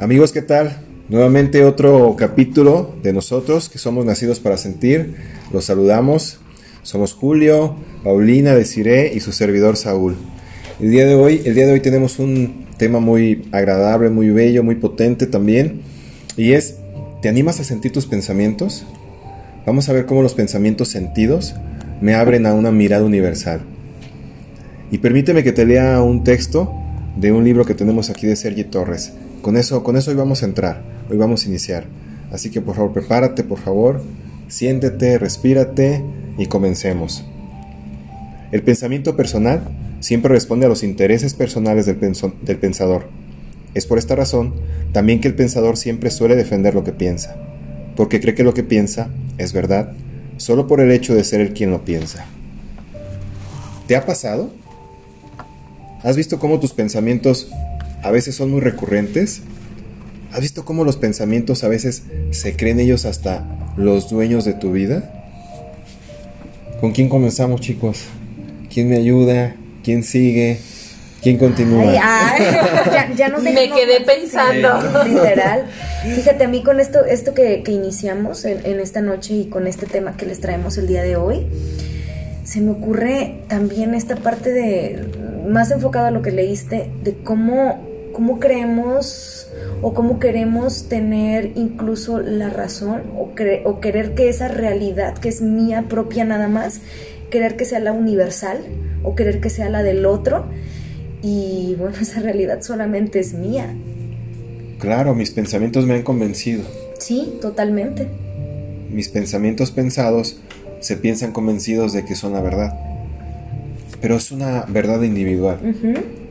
Amigos, ¿qué tal? Nuevamente otro capítulo de nosotros que somos nacidos para sentir. Los saludamos. Somos Julio, Paulina, Desiré y su servidor Saúl. El día de hoy, el día de hoy tenemos un tema muy agradable, muy bello, muy potente también. Y es, ¿te animas a sentir tus pensamientos? Vamos a ver cómo los pensamientos sentidos me abren a una mirada universal. Y permíteme que te lea un texto de un libro que tenemos aquí de Sergi Torres. Con eso, con eso hoy vamos a entrar, hoy vamos a iniciar. Así que por favor, prepárate, por favor, siéntete, respírate y comencemos. El pensamiento personal siempre responde a los intereses personales del, del pensador. Es por esta razón también que el pensador siempre suele defender lo que piensa, porque cree que lo que piensa es verdad, solo por el hecho de ser el quien lo piensa. ¿Te ha pasado? ¿Has visto cómo tus pensamientos a veces son muy recurrentes. ¿Has visto cómo los pensamientos a veces se creen ellos hasta los dueños de tu vida? ¿Con quién comenzamos, chicos? ¿Quién me ayuda? ¿Quién sigue? ¿Quién continúa? ya, no me quedé pensando. literal. Fíjate, a mí con esto, esto que, iniciamos en, en, esta noche y con este tema que les traemos el día de hoy, se me ocurre también esta parte de, más enfocado a lo que leíste, de cómo cómo creemos o cómo queremos tener incluso la razón o, o querer que esa realidad que es mía propia nada más, querer que sea la universal o querer que sea la del otro. Y bueno, esa realidad solamente es mía. Claro, mis pensamientos me han convencido. Sí, totalmente. Mis pensamientos pensados se piensan convencidos de que son la verdad. Pero es una verdad individual.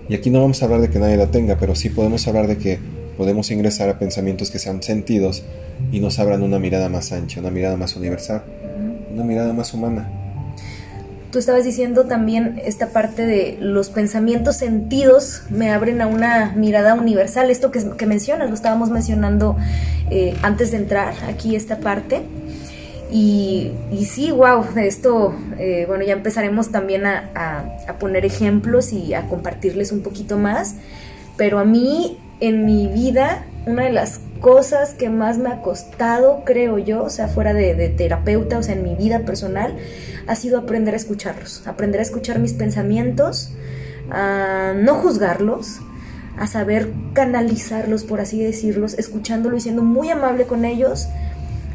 Y aquí no vamos a hablar de que nadie la tenga, pero sí podemos hablar de que podemos ingresar a pensamientos que sean sentidos y nos abran una mirada más ancha, una mirada más universal, una mirada más humana. Tú estabas diciendo también esta parte de los pensamientos sentidos me abren a una mirada universal, esto que, mencionas, lo estábamos mencionando eh, antes de entrar aquí esta parte. Y, sí, wow, esto, eh, bueno, ya empezaremos también a, a, poner ejemplos y a compartirles un poquito más, pero a mí en mi vida, una de las cosas que más me ha costado, creo yo, o sea, fuera de, de terapeuta, o sea, en mi vida personal, ha sido aprender a escucharlos, aprender a escuchar mis pensamientos, a no juzgarlos, a saber canalizarlos, por así decirlos, escuchándolo y siendo muy amable con ellos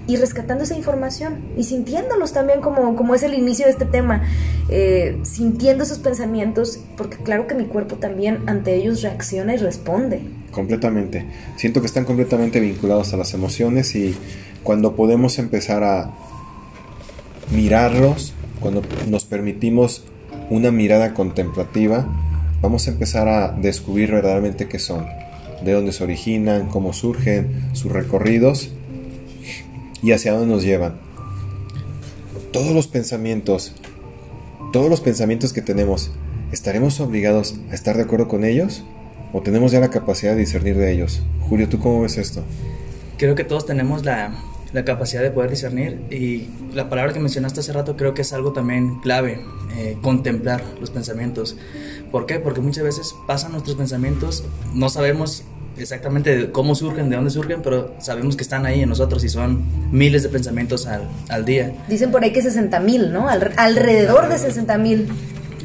y rescatando esa información y sintiéndolos también como, como es el inicio de este tema, eh, sintiendo esos pensamientos, porque claro que mi cuerpo también ante ellos reacciona y responde. Completamente. Siento que están completamente vinculados a las emociones y cuando podemos empezar a mirarlos, cuando nos permitimos una mirada contemplativa, vamos a empezar a descubrir verdaderamente qué son, de dónde se originan, cómo surgen, sus recorridos y hacia dónde nos llevan. Todos los pensamientos, todos los pensamientos que tenemos, ¿estaremos obligados a estar de acuerdo con ellos? ¿O tenemos ya la capacidad de discernir de ellos? Julio, ¿tú cómo ves esto? Creo que todos tenemos la, la capacidad de poder discernir y la palabra que mencionaste hace rato creo que es algo también clave, eh, contemplar los pensamientos. ¿Por qué? Porque muchas veces pasan nuestros pensamientos, no sabemos exactamente cómo surgen, de dónde surgen, pero sabemos que están ahí en nosotros y son miles de pensamientos al, al día. Dicen por ahí que 60 mil, ¿no? alrededor de 60 mil.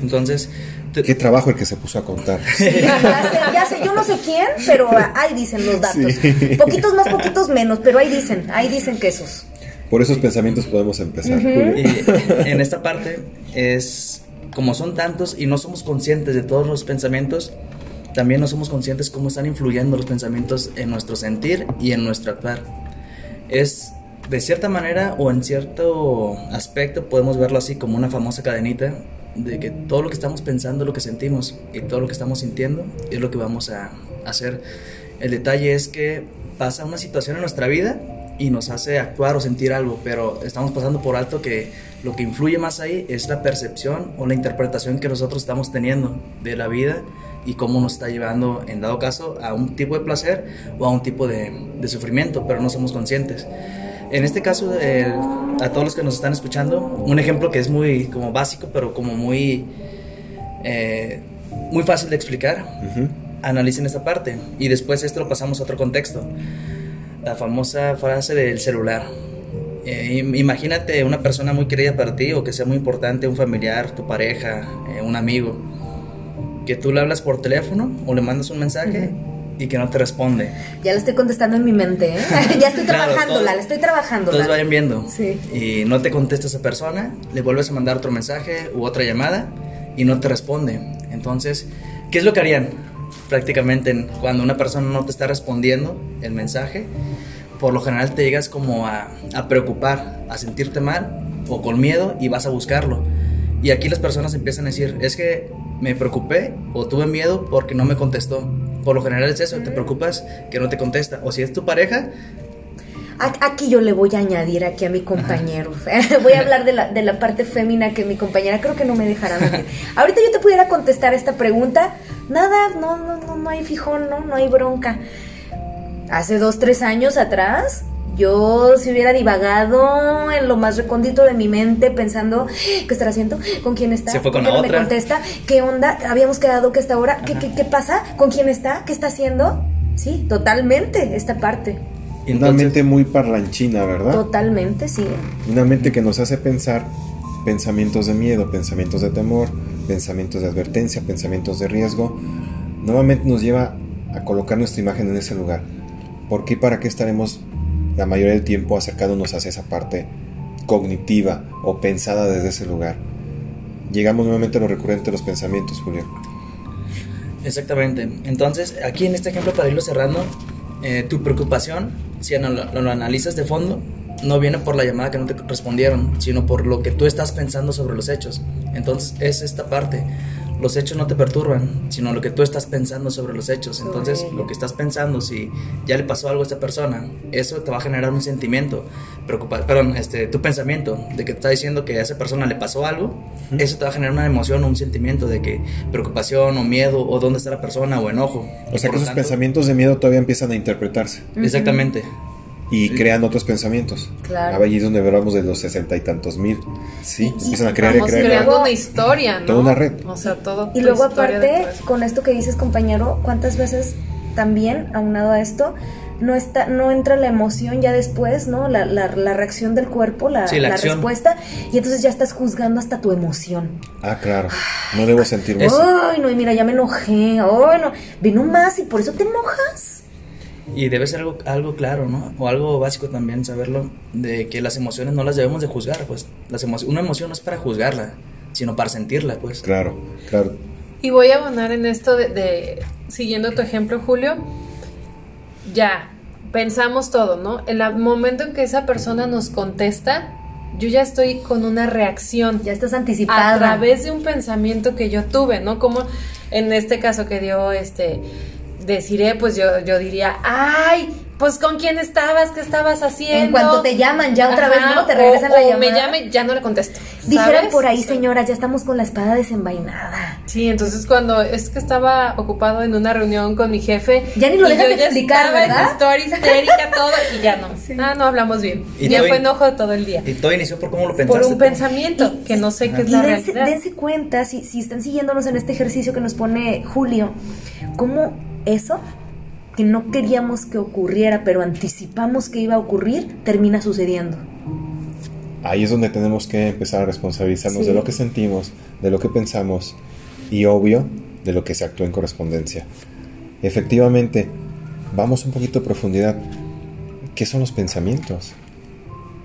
Entonces... Qué trabajo el que se puso a contar. ya, sé, yo no sé quién, pero ahí dicen los datos. Poquitos más, poquitos menos, pero ahí dicen, ahí dicen que esos. Por esos pensamientos podemos empezar. Y en esta parte es como son tantos y no somos conscientes de todos los pensamientos, también no somos conscientes cómo están influyendo los pensamientos en nuestro sentir y en nuestro actuar. Es de cierta manera o en cierto aspecto podemos verlo así como una famosa cadenita de que todo lo que estamos pensando lo que sentimos y todo lo que estamos sintiendo es lo que vamos a hacer. El detalle es que pasa una situación en nuestra vida y nos hace actuar o sentir algo, pero estamos pasando por alto que lo que influye más ahí es la percepción o la interpretación que nosotros estamos teniendo de la vida y cómo nos está llevando, en dado caso, a un tipo de placer o a un tipo de, sufrimiento, pero no somos conscientes. En este caso, a todos los que nos están escuchando, un ejemplo que es muy como básico, pero como muy, eh, muy fácil de explicar, analicen esta parte y después esto lo pasamos a otro contexto. La famosa frase del celular. Eh, imagínate una persona muy querida para ti o que sea muy importante, un familiar, tu pareja, eh, un amigo, que tú le hablas por teléfono o le mandas un mensaje y que no te responde. Ya lo estoy contestando en mi mente, ¿eh? ya estoy trabajando, la estoy trabajando. Todos vayan viendo. Sí. Y no te contesta esa persona, le vuelves a mandar otro mensaje u otra llamada y no te responde. Entonces, ¿qué es lo que harían? Prácticamente cuando una persona no te está respondiendo el mensaje, por lo general te llegas como a, a preocupar, a sentirte mal o con miedo y vas a buscarlo. Y aquí las personas empiezan a decir, es que me preocupé o tuve miedo porque no me contestó por lo general es eso, te preocupas que no te contesta. O si es tu pareja, Aquí yo le voy a añadir aquí a mi compañero. voy a hablar de la, de la parte fémina que mi compañera creo que no me dejará Ahorita yo te pudiera contestar esta pregunta. Nada, no, no, no, no hay fijón, no, no hay bronca. Hace dos, tres años atrás, yo si hubiera divagado en lo más recóndito de mi mente pensando, ¿qué estará haciendo? ¿Con quién está? Se fue con ¿Por qué no me contesta? ¿Qué onda? Habíamos quedado que esta hora, ¿qué, qué, pasa? ¿Con quién está? ¿Qué está haciendo? Sí, totalmente esta parte. Una mente muy parlanchina, ¿verdad? Totalmente, sí. Una mente que nos hace pensar pensamientos de miedo, pensamientos de temor, pensamientos de advertencia, pensamientos de riesgo. Nuevamente nos lleva a colocar nuestra imagen en ese lugar. ¿Por qué y para qué estaremos la mayoría del tiempo acercándonos hacia esa parte cognitiva o pensada desde ese lugar. Llegamos nuevamente a lo recurrente de los pensamientos, Julio. Exactamente. Entonces, aquí en este ejemplo, para irlo cerrando, eh, tu preocupación, si lo, lo, analizas de fondo, no viene por la llamada que no te respondieron, sino por lo que tú estás pensando sobre los hechos. Entonces, es esta parte los hechos no te perturban, sino lo que tú estás pensando sobre los hechos. Entonces, lo que estás pensando, si ya le pasó algo a esta persona, eso te va a generar un sentimiento, preocupa perdón, este, tu pensamiento de que te está diciendo que a esa persona le pasó algo, eso te va a generar una emoción o un sentimiento de que preocupación o miedo o dónde está la persona o enojo. O sea que esos pensamientos de miedo todavía empiezan a interpretarse. Exactamente y crean otros pensamientos. Claro. Allí es donde hablamos de los sesenta y tantos mil. Sí, empiezan a crear y crear. creando una historia, ¿no? Toda una red. O sea, todo. Y luego, aparte, con esto que dices, compañero, ¿cuántas veces también, aunado a esto, no está no entra la emoción ya después, ¿no? La, la, reacción del cuerpo, la, la, respuesta, y entonces ya estás juzgando hasta tu emoción. Ah, claro. No debo sentir. Ay, no, y mira, ya me enojé. Ay, no. Vino más y por eso te enojas. Y debe ser algo, algo claro, ¿no? O algo básico también saberlo, de que las emociones no las debemos de juzgar, pues. Las una emoción no es para juzgarla, sino para sentirla, pues. Claro, claro. Y voy a abonar en esto de, siguiendo tu ejemplo, Julio, ya, pensamos todo, ¿no? En el momento en que esa persona nos contesta, yo ya estoy con una reacción. Ya estás anticipada. A través de un pensamiento que yo tuve, ¿no? Como en este caso que dio este deciré, pues yo, yo diría, ay, pues con quién estabas, qué estabas haciendo. En cuanto te llaman, ya otra vez no te regresan la llamada. me llame, ya no le contesto. Dijeron por ahí, señoras, ya estamos con la espada desenvainada. Sí, entonces cuando es que estaba ocupado en una reunión con mi jefe. Ya ni lo dejas de explicar, ¿verdad? Historia histérica, todo, y ya no. Ah, no hablamos bien. Y ya fue enojo todo el día. Y todo inició por cómo lo pensaste. Por un pensamiento, que no sé qué es la dense, dense cuenta, si, si están siguiéndonos en este ejercicio que nos pone Julio, cómo eso que no queríamos que ocurriera, pero anticipamos que iba a ocurrir, termina sucediendo. Ahí es donde tenemos que empezar a responsabilizarnos de lo que sentimos, de lo que pensamos y obvio de lo que se actuó en correspondencia. Efectivamente, vamos un poquito a profundidad. ¿Qué son los pensamientos?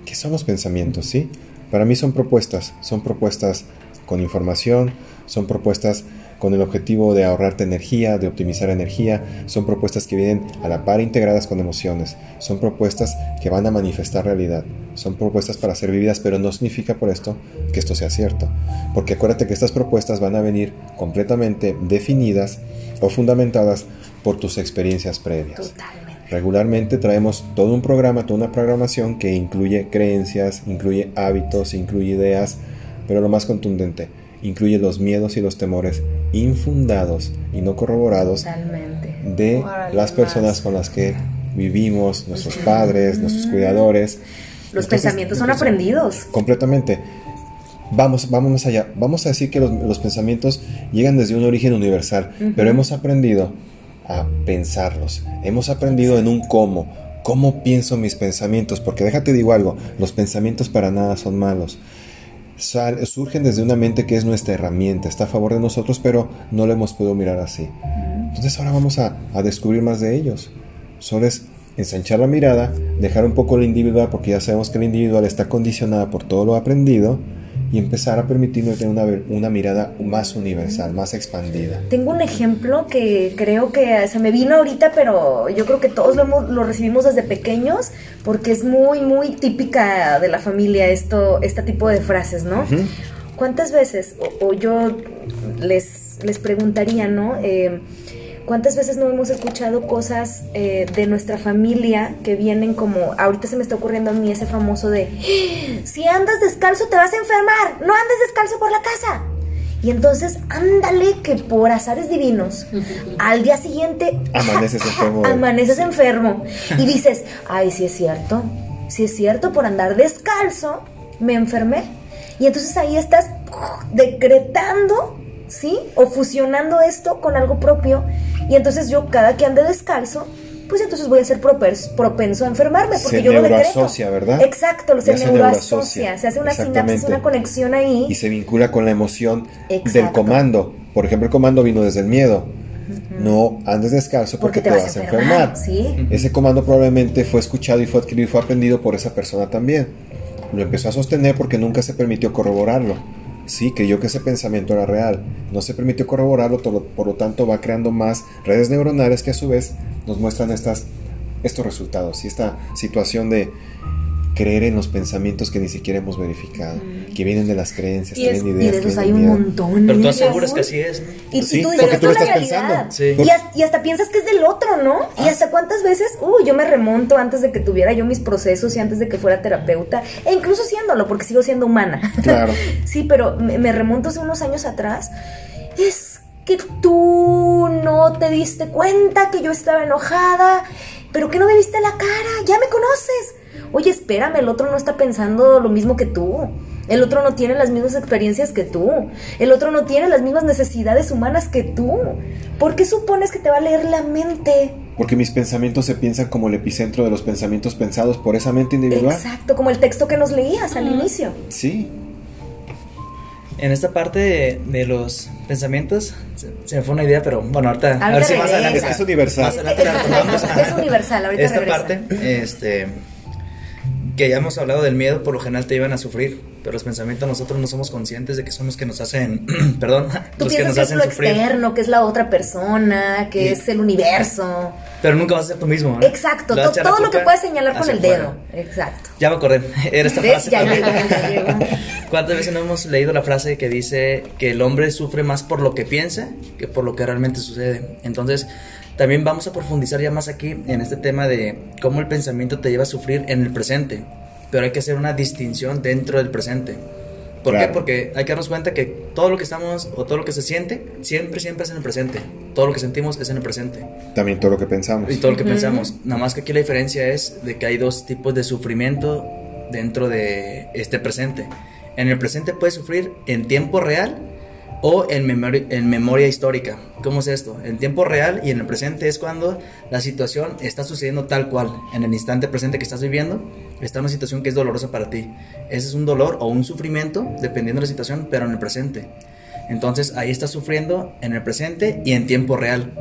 ¿Qué son los pensamientos? Sí, para mí son propuestas, son propuestas con información, son propuestas con el objetivo de ahorrarte energía, de optimizar energía. Son propuestas que vienen a la par integradas con emociones. Son propuestas que van a manifestar realidad. Son propuestas para ser vividas, pero no significa por esto que esto sea cierto. Porque acuérdate que estas propuestas van a venir completamente definidas o fundamentadas por tus experiencias previas. Totalmente. Regularmente traemos todo un programa, toda una programación que incluye creencias, incluye hábitos, incluye ideas, pero lo más contundente, incluye los miedos y los temores infundados y no corroborados de las personas con las que vivimos, nuestros padres, nuestros cuidadores. Los pensamientos son aprendidos. Completamente. Vamos, vamos más allá. Vamos a decir que los, pensamientos llegan desde un origen universal, pero hemos aprendido a pensarlos. Hemos aprendido en un cómo. ¿Cómo pienso mis pensamientos? Porque déjate digo algo, los pensamientos para nada son malos. Surgen desde una mente que es nuestra herramienta, está a favor de nosotros, pero no lo hemos podido mirar así. Entonces ahora vamos a, a descubrir más de ellos. Solo es ensanchar la mirada, dejar un poco el individual, porque ya sabemos que el individual está condicionada por todo lo aprendido, y empezar a permitirnos tener una, una mirada más universal, más expandida. Tengo un ejemplo que creo que se me vino ahorita, pero yo creo que todos lo, lo recibimos desde pequeños, porque es muy, muy típica de la familia esto, este tipo de frases, ¿no? ¿Cuántas veces, o, yo les, les preguntaría, ¿no? Eh, ¿Cuántas veces no hemos escuchado cosas eh, de nuestra familia que vienen como, ahorita se me está ocurriendo a mí ese famoso de, si andas descalzo te vas a enfermar, no andes descalzo por la casa. Y entonces, ándale que por azares divinos, al día siguiente... Amaneces enfermo. Amaneces enfermo. Y dices, ay, sí es cierto, sí es cierto, por andar descalzo me enfermé. Y entonces ahí estás decretando, ¿sí? O fusionando esto con algo propio y entonces yo cada que ande descalzo, pues entonces voy a ser propenso a enfermarme porque se yo lo decreto. ¿verdad? Exacto, se, se neuroasocia, se hace una sinapsis, una conexión ahí. Y se vincula con la emoción del comando. Por ejemplo, el comando vino desde el miedo. No andes descalzo porque, te, vas, a enfermar. ¿Sí? Ese comando probablemente fue escuchado y fue adquirido y fue aprendido por esa persona también. Lo empezó a sostener porque nunca se permitió corroborarlo. Sí, creyó que ese pensamiento era real. No se permitió corroborarlo, por lo tanto va creando más redes neuronales que a su vez nos muestran estas, estos resultados y esta situación de creer en los pensamientos que ni siquiera hemos verificado, que vienen de las creencias, y vienen ideas. Y de esos hay un montón. Pero tú aseguras que así es. ¿no? Y, tú dices, porque tú lo estás pensando. Y, hasta piensas que es del otro, ¿no? Y ah. hasta cuántas veces, uy, yo me remonto antes de que tuviera yo mis procesos y antes de que fuera terapeuta, e incluso siéndolo, porque sigo siendo humana. Claro. sí, pero me, me remonto hace unos años atrás. Es que tú no te diste cuenta que yo estaba enojada, pero que no me viste la cara, ya me conoces Oye, espérame, el otro no está pensando lo mismo que tú. El otro no tiene las mismas experiencias que tú. El otro no tiene las mismas necesidades humanas que tú. ¿Por qué supones que te va a leer la mente? Porque mis pensamientos se piensan como el epicentro de los pensamientos pensados por esa mente individual. Exacto, como el texto que nos leías al inicio. Sí. En esta parte de, los pensamientos se, me fue una idea, pero bueno, ahorita a ver si más adelante. Es, universal. Más adelante es, es, universal, ahorita Esta parte, este que ya hemos hablado del miedo, por lo general te iban a sufrir, pero los pensamientos nosotros no somos conscientes de que son los que nos hacen, perdón, los que nos hacen es lo externo, que es la otra persona, que es el universo. Pero nunca vas a ser tú mismo. Exacto, todo lo que puedes señalar con el dedo. Exacto. Ya me acordé, era esta frase. Ya ¿Cuántas veces no hemos leído la frase que dice que el hombre sufre más por lo que piensa que por lo que realmente sucede? Entonces, también vamos a profundizar ya más aquí en este tema de cómo el pensamiento te lleva a sufrir en el presente, pero hay que hacer una distinción dentro del presente. ¿Por qué? Porque hay que darnos cuenta que todo lo que estamos o todo lo que se siente siempre, siempre es en el presente. Todo lo que sentimos es en el presente. También todo lo que pensamos. Y todo lo que pensamos. Nada más que aquí la diferencia es de que hay dos tipos de sufrimiento dentro de este presente. En el presente puedes sufrir en tiempo real o en memoria, en memoria histórica. ¿Cómo es esto? En tiempo real y en el presente es cuando la situación está sucediendo tal cual. En el instante presente que estás viviendo, está una situación que es dolorosa para ti. Ese es un dolor o un sufrimiento, dependiendo de la situación, pero en el presente. Entonces ahí estás sufriendo en el presente y en tiempo real.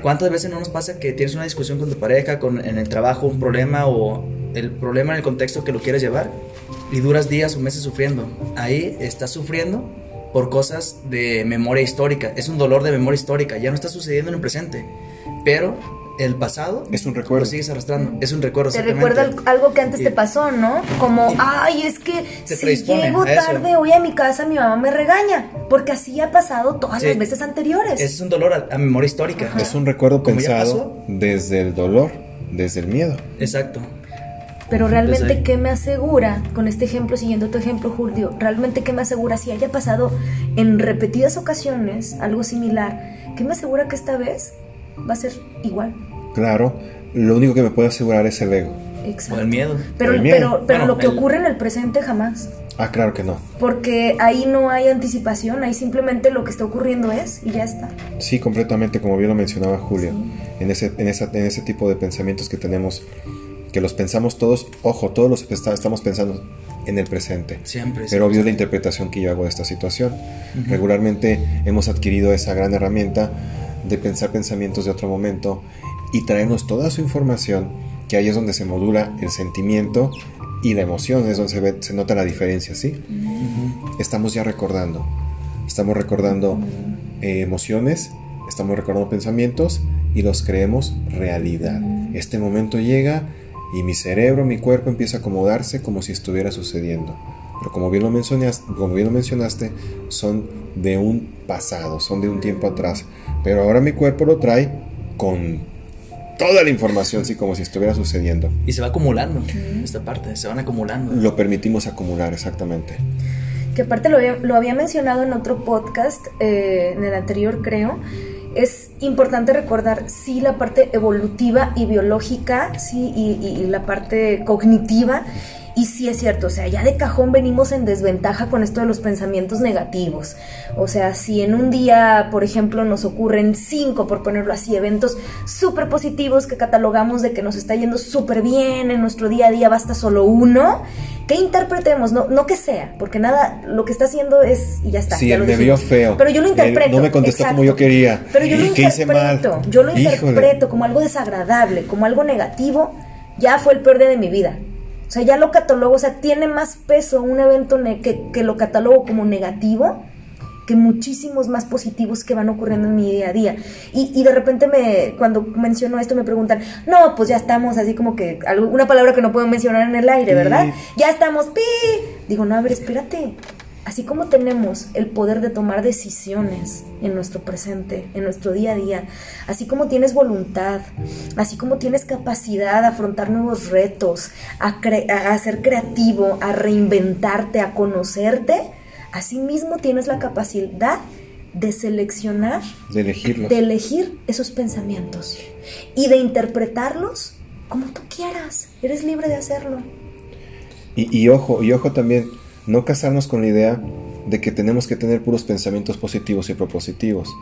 ¿Cuántas veces no nos pasa que tienes una discusión con tu pareja, con, en el trabajo, un problema o el problema en el contexto que lo quieres llevar y duras días o meses sufriendo? Ahí estás sufriendo por cosas de memoria histórica. Es un dolor de memoria histórica, ya no está sucediendo en el presente, pero el pasado es un recuerdo. Lo sigues arrastrando, es un recuerdo. Te recuerda algo que antes te pasó, ¿no? Como, ay, es que si llego tarde hoy a mi casa mi mamá me regaña, porque así ha pasado todas las veces anteriores. es un dolor a, memoria histórica. Es un recuerdo pensado desde el dolor, desde el miedo. Exacto. Pero realmente, ¿qué me asegura, con este ejemplo, siguiendo tu ejemplo, Julio, realmente qué me asegura si haya pasado en repetidas ocasiones algo similar? ¿Qué me asegura que esta vez va a ser igual? Claro, lo único que me puede asegurar es el ego. Exacto. O el miedo. Pero, pero, pero lo que ocurre en el presente jamás. Ah, claro que no. Porque ahí no hay anticipación, ahí simplemente lo que está ocurriendo es y ya está. Sí, completamente, como bien lo mencionaba Julio, en, ese, en, esa, en ese tipo de pensamientos que tenemos, que los pensamos todos, ojo, todos los estamos pensando en el presente. Siempre. Pero obvio la interpretación que yo hago de esta situación. Regularmente hemos adquirido esa gran herramienta de pensar pensamientos de otro momento y traernos toda su información, que ahí es donde se modula el sentimiento y la emoción, es donde se, ve, se nota la diferencia, ¿sí? Estamos ya recordando, estamos recordando eh, emociones, estamos recordando pensamientos y los creemos realidad. Este momento llega y mi cerebro, mi cuerpo empieza a acomodarse como si estuviera sucediendo. Pero como bien lo mencionaste, como bien lo mencionaste son de un pasado, son de un tiempo atrás. Pero ahora mi cuerpo lo trae con toda la información, sí, como si estuviera sucediendo. Y se va acumulando esta parte, se van acumulando. Lo permitimos acumular, exactamente. Que aparte lo había, lo había mencionado en otro podcast, eh, en el anterior creo, es importante recordar, sí, la parte evolutiva y biológica, sí, y, y la parte cognitiva y sí es cierto, o sea, ya de cajón venimos en desventaja con esto de los pensamientos negativos. O sea, si en un día, por ejemplo, nos ocurren cinco, por ponerlo así, eventos súper positivos que catalogamos de que nos está yendo súper bien, en nuestro día a día basta solo uno, que interpretemos, no, no que sea, porque nada, lo que está haciendo es, y ya está. Sí, ya me vio feo. Pero yo lo interpreto. no me contestó como yo quería. Pero yo lo interpreto, yo lo interpreto como algo desagradable, como algo negativo. Ya fue el peor día de mi vida o sea, ya lo catalogo, o sea, tiene más peso un evento que, que lo catalogo como negativo que muchísimos más positivos que van ocurriendo en mi día a día. Y, y, de repente me, cuando menciono esto me preguntan, no, pues ya estamos así como que, una palabra que no puedo mencionar en el aire, ¿verdad? Ya estamos, pi. Digo, no, a ver, espérate. Así como tenemos el poder de tomar decisiones en nuestro presente, en nuestro día a día, así como tienes voluntad, así como tienes capacidad de afrontar nuevos retos, a, a, ser creativo, a reinventarte, a conocerte, así mismo tienes la capacidad de seleccionar, de elegirlos, de elegir esos pensamientos y de interpretarlos como tú quieras. Eres libre de hacerlo. Y, y ojo, y ojo también no casarnos con la idea de que tenemos que tener puros pensamientos positivos y propositivos.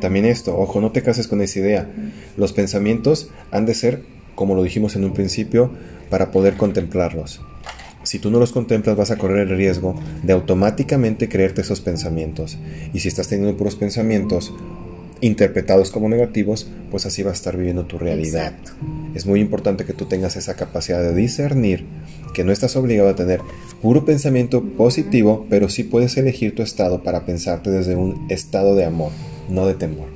También esto, ojo, no te cases con esa idea. Los pensamientos han de ser, como lo dijimos en un principio, para poder contemplarlos. Si tú no los contemplas vas a correr el riesgo de automáticamente creerte esos pensamientos. Y si estás teniendo puros pensamientos interpretados como negativos, pues así vas a estar viviendo tu realidad. Es muy importante que tú tengas esa capacidad de discernir que no estás obligado a tener puro pensamiento positivo, pero sí puedes elegir tu estado para pensarte desde un estado de amor, no de temor.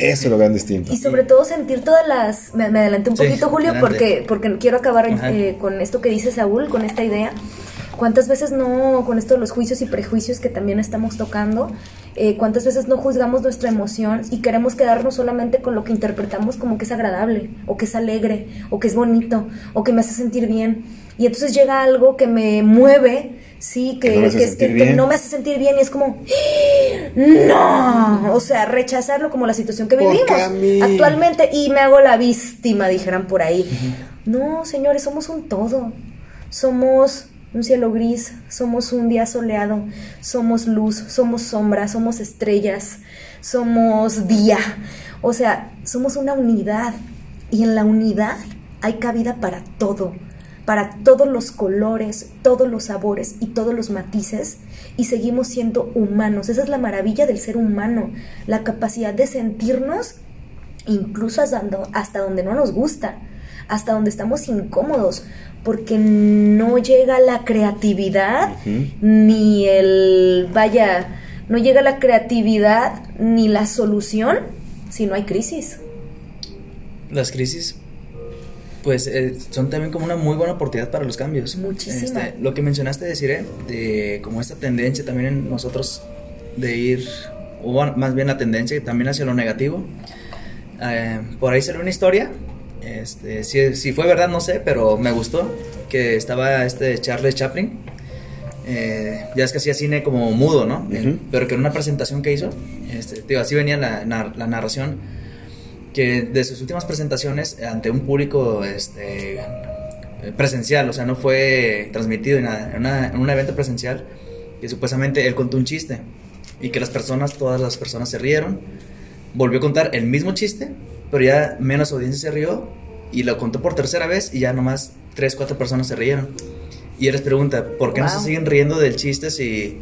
Eso es lo gran distinto. Y sobre todo sentir todas las... Me, adelanté un poquito, Julio, porque, porque quiero acabar eh, con esto que dice Saúl, con esta idea. ¿Cuántas veces no, con esto de los juicios y prejuicios que también estamos tocando, eh, cuántas veces no juzgamos nuestra emoción y queremos quedarnos solamente con lo que interpretamos como que es agradable, o que es alegre, o que es bonito, o que me hace sentir bien? Y entonces llega algo que me mueve, sí, que, no, me que, no me hace sentir bien y es como, no, o sea, rechazarlo como la situación que vivimos actualmente y me hago la víctima, dijeran por ahí. No, señores, somos un todo. Somos un cielo gris, somos un día soleado, somos luz, somos sombra, somos estrellas, somos día. O sea, somos una unidad y en la unidad hay cabida para todo para todos los colores, todos los sabores y todos los matices y seguimos siendo humanos. Esa es la maravilla del ser humano, la capacidad de sentirnos incluso hasta, donde no nos gusta, hasta donde estamos incómodos, porque no llega la creatividad ni el, vaya, no llega la creatividad ni la solución si no hay crisis. Las crisis pues eh, son también como una muy buena oportunidad para los cambios. Muchísimo. Este, lo que mencionaste, decir, de como esta tendencia también en nosotros de ir, o más bien la tendencia también hacia lo negativo. Eh, por ahí salió una historia, este, si, fue verdad no sé, pero me gustó, que estaba este Charles Chaplin, eh, ya es que hacía cine como mudo, ¿no? pero que en una presentación que hizo, este, digo, así venía la, la narración, que de sus últimas presentaciones ante un público este, eh, presencial, o sea, no fue transmitido en, una, en un evento presencial que supuestamente él contó un chiste y que las personas, todas las personas se rieron, volvió a contar el mismo chiste, pero ya menos audiencia se rió y lo contó por tercera vez y ya nomás tres, cuatro personas se rieron. Y él les pregunta, ¿por qué no se siguen riendo del chiste si...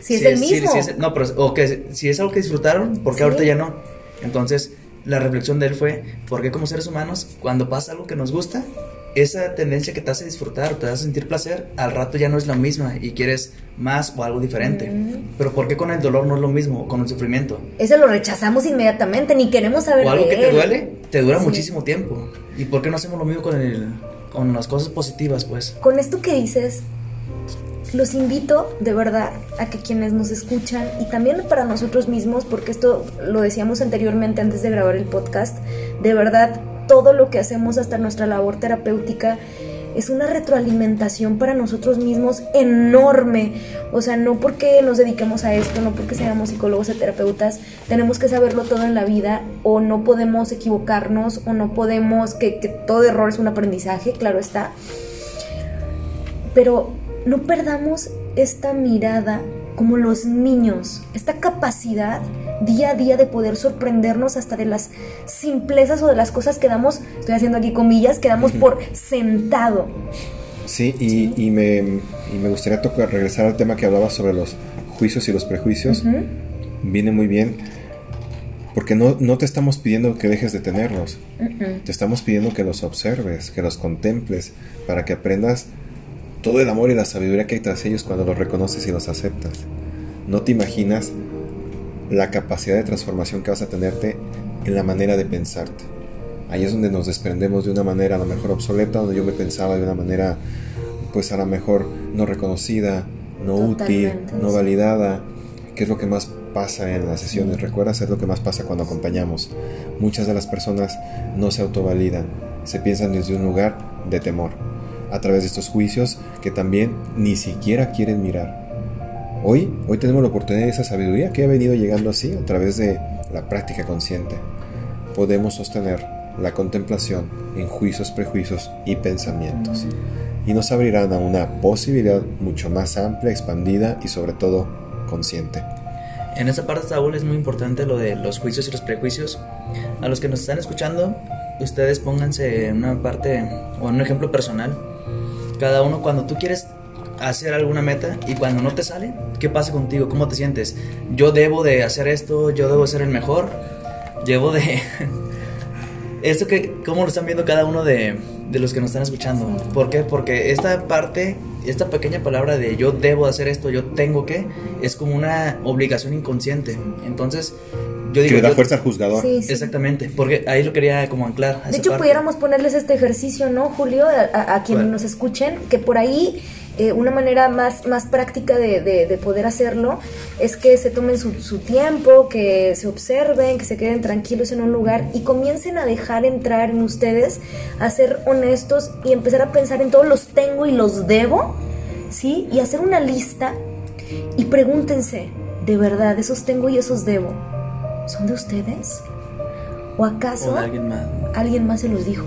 Si es el mismo. es- no, pero o que si es algo que disfrutaron, ¿por qué Sí. ahorita ya no? Entonces, la reflexión de él fue, ¿por qué como seres humanos, cuando pasa algo que nos gusta, esa tendencia que te hace disfrutar, te hace sentir placer, al rato ya no es la misma y quieres más o algo diferente? Mm. Pero ¿por qué con el dolor no es lo mismo, con el sufrimiento? Ese lo rechazamos inmediatamente, ni queremos saber O algo de que te él. duele, te dura Sí. muchísimo tiempo. ¿Y por qué no hacemos lo mismo con, el, con las cosas positivas, pues? Con esto que dices, los invito de verdad a que quienes nos escuchan y también para nosotros mismos, porque esto lo decíamos anteriormente antes de grabar el podcast, de verdad todo lo que hacemos hasta nuestra labor terapéutica es una retroalimentación para nosotros mismos enorme. O sea, no porque nos dediquemos a esto, no porque seamos psicólogos o terapeutas, tenemos que saberlo todo en la vida o no podemos equivocarnos o no podemos, que, que todo error es un aprendizaje, claro está. Pero no perdamos esta mirada como los niños, esta capacidad día a día de poder sorprendernos hasta de las simplezas o de las cosas que damos, estoy haciendo aquí comillas, que damos por sentado. Sí, y, y me, y me gustaría tocar, regresar al tema que hablaba sobre los juicios y los prejuicios. Viene muy bien, porque no, no te estamos pidiendo que dejes de tenerlos, te estamos pidiendo que los observes, que los contemples, para que aprendas todo el amor y la sabiduría que hay tras ellos cuando los reconoces y los aceptas. No te imaginas la capacidad de transformación que vas a tenerte en la manera de pensarte. Ahí es donde nos desprendemos de una manera a lo mejor obsoleta, donde yo me pensaba de una manera pues a lo mejor no reconocida, no útil, no sí. validada, que es lo que más pasa en las sesiones, recuerdas, es lo que más pasa cuando acompañamos. Muchas de las personas no se autovalidan, se piensan desde un lugar de temor, a través de estos juicios que también ni siquiera quieren mirar. Hoy, hoy tenemos la oportunidad de esa sabiduría que ha venido llegando así a través de la práctica consciente. Podemos sostener la contemplación en juicios, prejuicios y pensamientos. Y nos abrirán a una posibilidad mucho más amplia, expandida y sobre todo consciente. En esa parte, Saúl, es muy importante lo de los juicios y los prejuicios. A los que nos están escuchando, ustedes pónganse en una parte o en un ejemplo personal. Cada uno, cuando tú quieres hacer alguna meta y cuando no te sale, ¿qué pasa contigo? ¿Cómo te sientes? Yo debo de hacer esto, yo debo ser el mejor, debo de... Esto que, ¿cómo lo están viendo cada uno de, de los que nos están escuchando? ¿Por qué? Porque esta parte, esta pequeña palabra de yo debo de hacer esto, yo tengo que, es como una obligación inconsciente. Entonces, yo Que digo... le da yo- fuerza al juzgador. Sí, sí. Exactamente, porque ahí lo quería como anclar. De hecho, parte. pudiéramos ponerles este ejercicio, ¿no, Julio? A, a- a quienes nos escuchen, que por ahí eh, una manera más, más práctica de, de- de poder hacerlo es que se tomen su, su tiempo, que se observen, que se queden tranquilos en un lugar y comiencen a dejar entrar en ustedes, a ser honestos y empezar a pensar en todos los tengo y los debo, ¿sí? Y hacer una lista y pregúntense, ¿de verdad esos tengo y esos debo son de ustedes? ¿O acaso O alguien más. alguien más se los dijo.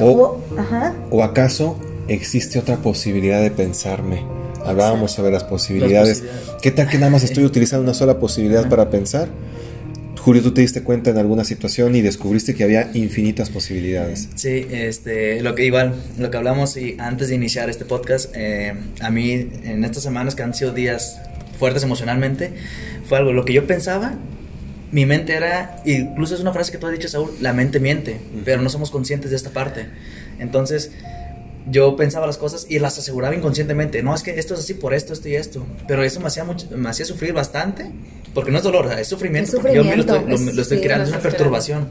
O, O, ajá. ¿O acaso existe otra posibilidad de pensarme? Hablábamos sobre las posibilidades. Las posibilidades. ¿Qué tal que nada más estoy utilizando una sola posibilidad para pensar? Julio, tú te diste cuenta en alguna situación y descubriste que había infinitas posibilidades. Sí, este, lo que igual, lo que hablamos y antes de iniciar este podcast, eh, a mí en estas semanas que han sido días fuertes emocionalmente, fue algo, lo que yo pensaba, mi mente era, incluso es una frase que tú has dicho, Saúl, la mente miente, pero no somos conscientes de esta parte. Entonces, yo pensaba las cosas y las aseguraba inconscientemente. No, es que esto es así por esto, esto y esto. Pero eso me hacía, mucho, me hacía sufrir bastante. Porque no es dolor, es sufrimiento. Es porque yo me lo estoy, lo- es- lo estoy sí, creando, es una perturbación.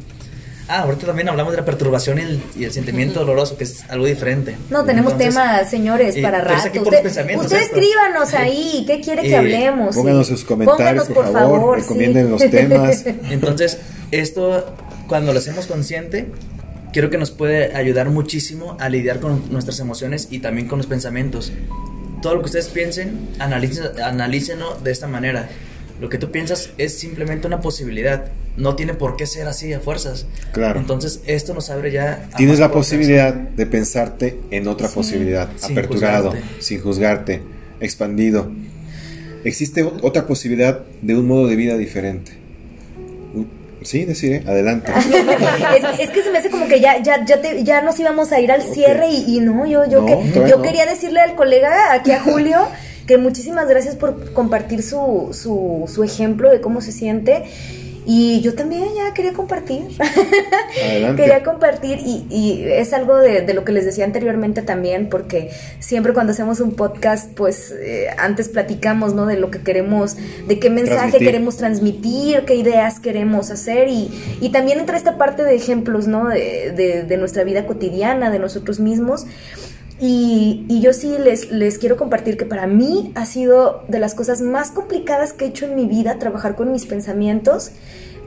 Ah, ahorita también hablamos de la perturbación y el, y el sentimiento doloroso, que es algo diferente. No, tenemos Entonces, temas, señores, y- para rato. aquí por Usted, los pensamientos usted esto. escríbanos ahí, ¿qué quiere que Y hablemos? Pónganos Sí. sus comentarios, Pónganos, por favor, sí. recomienden los temas. Entonces, esto, cuando lo hacemos consciente, creo que nos puede ayudar muchísimo a lidiar con nuestras emociones y también con los pensamientos. Todo lo que ustedes piensen, analícen, analícenlo de esta manera. Lo que tú piensas es simplemente una posibilidad. No tiene por qué ser así a fuerzas. Claro. Entonces, esto nos abre ya. a Tienes la puertas. posibilidad de pensarte en otra Sí. posibilidad, Sin aperturado, juzgarte. sin juzgarte, expandido. Existe otra posibilidad de un modo de vida diferente. Sí, deciré, adelante. es, es que se me hace como que ya ya ya, te- ya nos íbamos a ir al cierre y, y no yo yo No, que yo no. quería decirle al colega aquí a Julio que muchísimas gracias por compartir su, su, su ejemplo de cómo se siente y yo también ya quería compartir Adelante. quería compartir y, y es algo de, de lo que les decía anteriormente también, porque siempre cuando hacemos un podcast, pues eh, antes platicamos, ¿no? De lo que queremos, de qué mensaje Transmitir. queremos transmitir, qué ideas queremos hacer y, y también entra esta parte de ejemplos, ¿no? De, de- de nuestra vida cotidiana, de nosotros mismos. Y, yo sí les, les quiero compartir que para mí ha sido de las cosas más complicadas que he hecho en mi vida trabajar con mis pensamientos.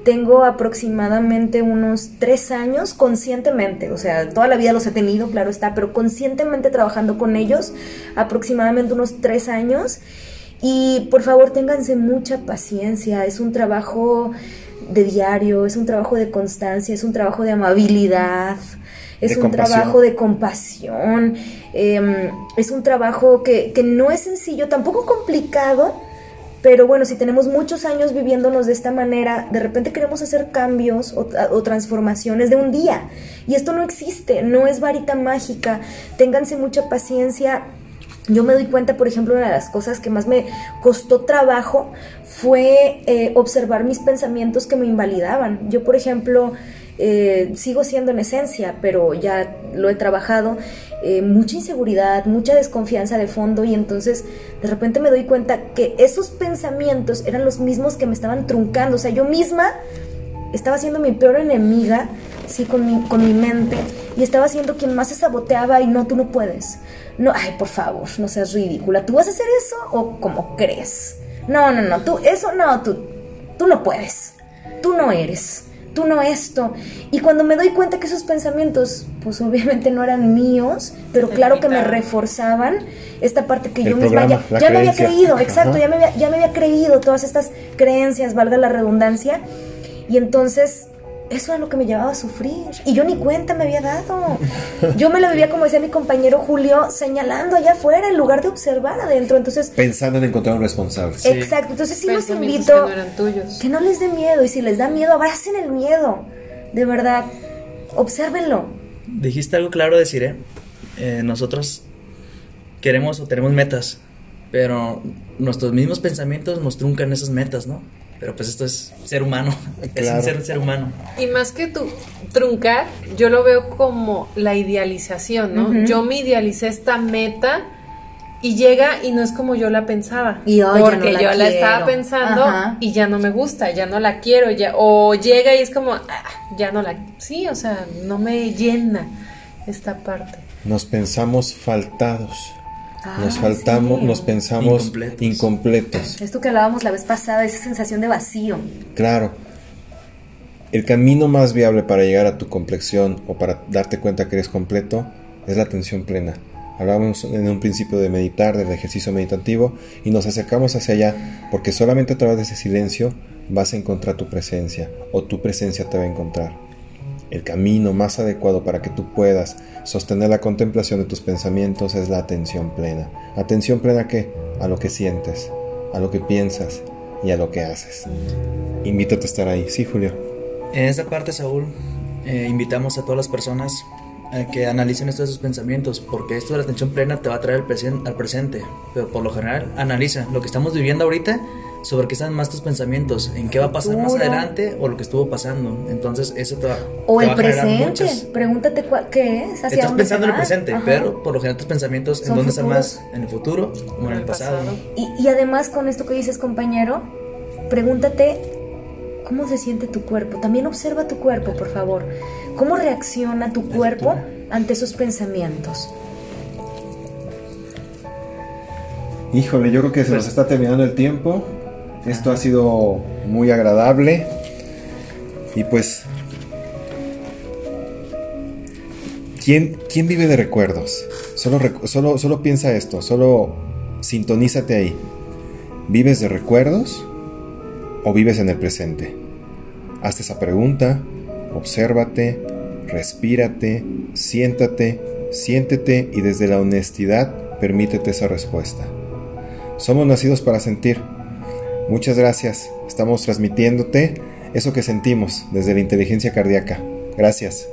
Tengo aproximadamente unos tres años conscientemente, o sea, toda la vida los he tenido, claro está, pero conscientemente trabajando con ellos, aproximadamente unos tres años. Y por favor, ténganse mucha paciencia, es un trabajo de diario, es un trabajo de constancia, es un trabajo de amabilidad, es De un compasión. trabajo de compasión, eh, es un trabajo que, que no es sencillo, tampoco complicado, pero bueno, si tenemos muchos años viviéndonos de esta manera, de repente queremos hacer cambios o, o transformaciones de un día. Y esto no existe, no es varita mágica. Ténganse mucha paciencia. Yo me doy cuenta, por ejemplo, una de las cosas que más me costó trabajo fue eh, observar mis pensamientos que me invalidaban. Yo, por ejemplo, eh, sigo siendo en esencia, pero ya lo he trabajado, eh, mucha inseguridad, mucha desconfianza de fondo y entonces de repente me doy cuenta que esos pensamientos eran los mismos que me estaban truncando, o sea, yo misma estaba siendo mi peor enemiga, sí, con mi, con mi mente, y estaba siendo quien más se saboteaba y no, tú no puedes. No, ay, por favor, no seas ridícula. ¿Tú vas a hacer eso o como crees? No, no, no, tú, eso no, tú, tú no puedes. Tú no eres. Tú no esto. Y cuando me doy cuenta que esos pensamientos, pues obviamente no eran míos, pero claro que me reforzaban esta parte que El yo misma ya, programa, ya me había creído, exacto, Ajá. ya me, había, ya me había creído todas estas creencias, valga la redundancia. Y entonces eso era lo que me llevaba a sufrir. Y yo ni cuenta me había dado. Yo me lo vivía, como decía mi compañero Julio, señalando allá afuera en lugar de observar adentro. Entonces, Pensando en encontrar un responsable. Sí. exacto. Entonces sí los invito que no eran tuyos. que no les dé miedo. Y si les da miedo, abracen el miedo. De verdad, obsérvenlo. Dijiste algo claro, deciré. Eh, nosotros queremos o tenemos metas, pero nuestros mismos pensamientos nos truncan esas metas, ¿no? Pero pues esto es ser humano, es Claro. un ser, ser humano. Y más que tu truncar, yo lo veo como la idealización, ¿no? Yo me idealicé esta meta y llega y no es como yo la pensaba. Y, "Ay, ya porque no la yo la estaba quiero". pensando Ajá. y ya no me gusta, ya no la quiero, ya o llega y es como "Ah, ya no la sí, o sea, no me llena esta parte. Nos pensamos faltados. Nos Ah, faltamos, sí. nos pensamos Incompletos. incompletos. Esto que hablábamos la vez pasada, esa sensación de vacío. Claro. El camino más viable para llegar a tu complexión o para darte cuenta que eres completo es la atención plena. Hablábamos en un principio de meditar, del ejercicio meditativo, y nos acercamos hacia allá porque solamente a través de ese silencio vas a encontrar tu presencia o tu presencia te va a encontrar. El camino más adecuado para que tú puedas sostener la contemplación de tus pensamientos es la atención plena. ¿Atención plena qué? A lo que sientes, a lo que piensas y a lo que haces. Invítate a estar ahí. Sí, Julio. En esta parte, Saúl, eh, invitamos a todas las personas a que analicen estos sus pensamientos, porque esto de la atención plena te va a traer al, al presente, pero por lo general analiza lo que estamos viviendo ahorita, sobre qué están más tus pensamientos, en qué va a pasar más adelante o lo que estuvo pasando. Entonces, eso te va, O te el va a presente. muchas- Pregúntate cuál- qué es, hacia Estás dónde pensando en el presente, Ajá. pero por lo general tus pensamientos en dónde están más, en el futuro o en el pasado. Y, y además con esto que dices, compañero, pregúntate cómo se siente tu cuerpo. También observa tu cuerpo, por favor. ¿Cómo reacciona tu cuerpo ante esos pensamientos? Híjole, yo creo que se nos está terminando el tiempo. Esto ha sido muy agradable. Y pues... ¿Quién, quién vive de recuerdos? Solo, solo, solo piensa esto, solo sintonízate ahí. ¿Vives de recuerdos o vives en el presente? Hazte esa pregunta, obsérvate, respírate, siéntate, siéntete y desde la honestidad permítete esa respuesta. Somos nacidos para sentir. Muchas gracias. Estamos transmitiéndote eso que sentimos desde la inteligencia cardíaca. Gracias.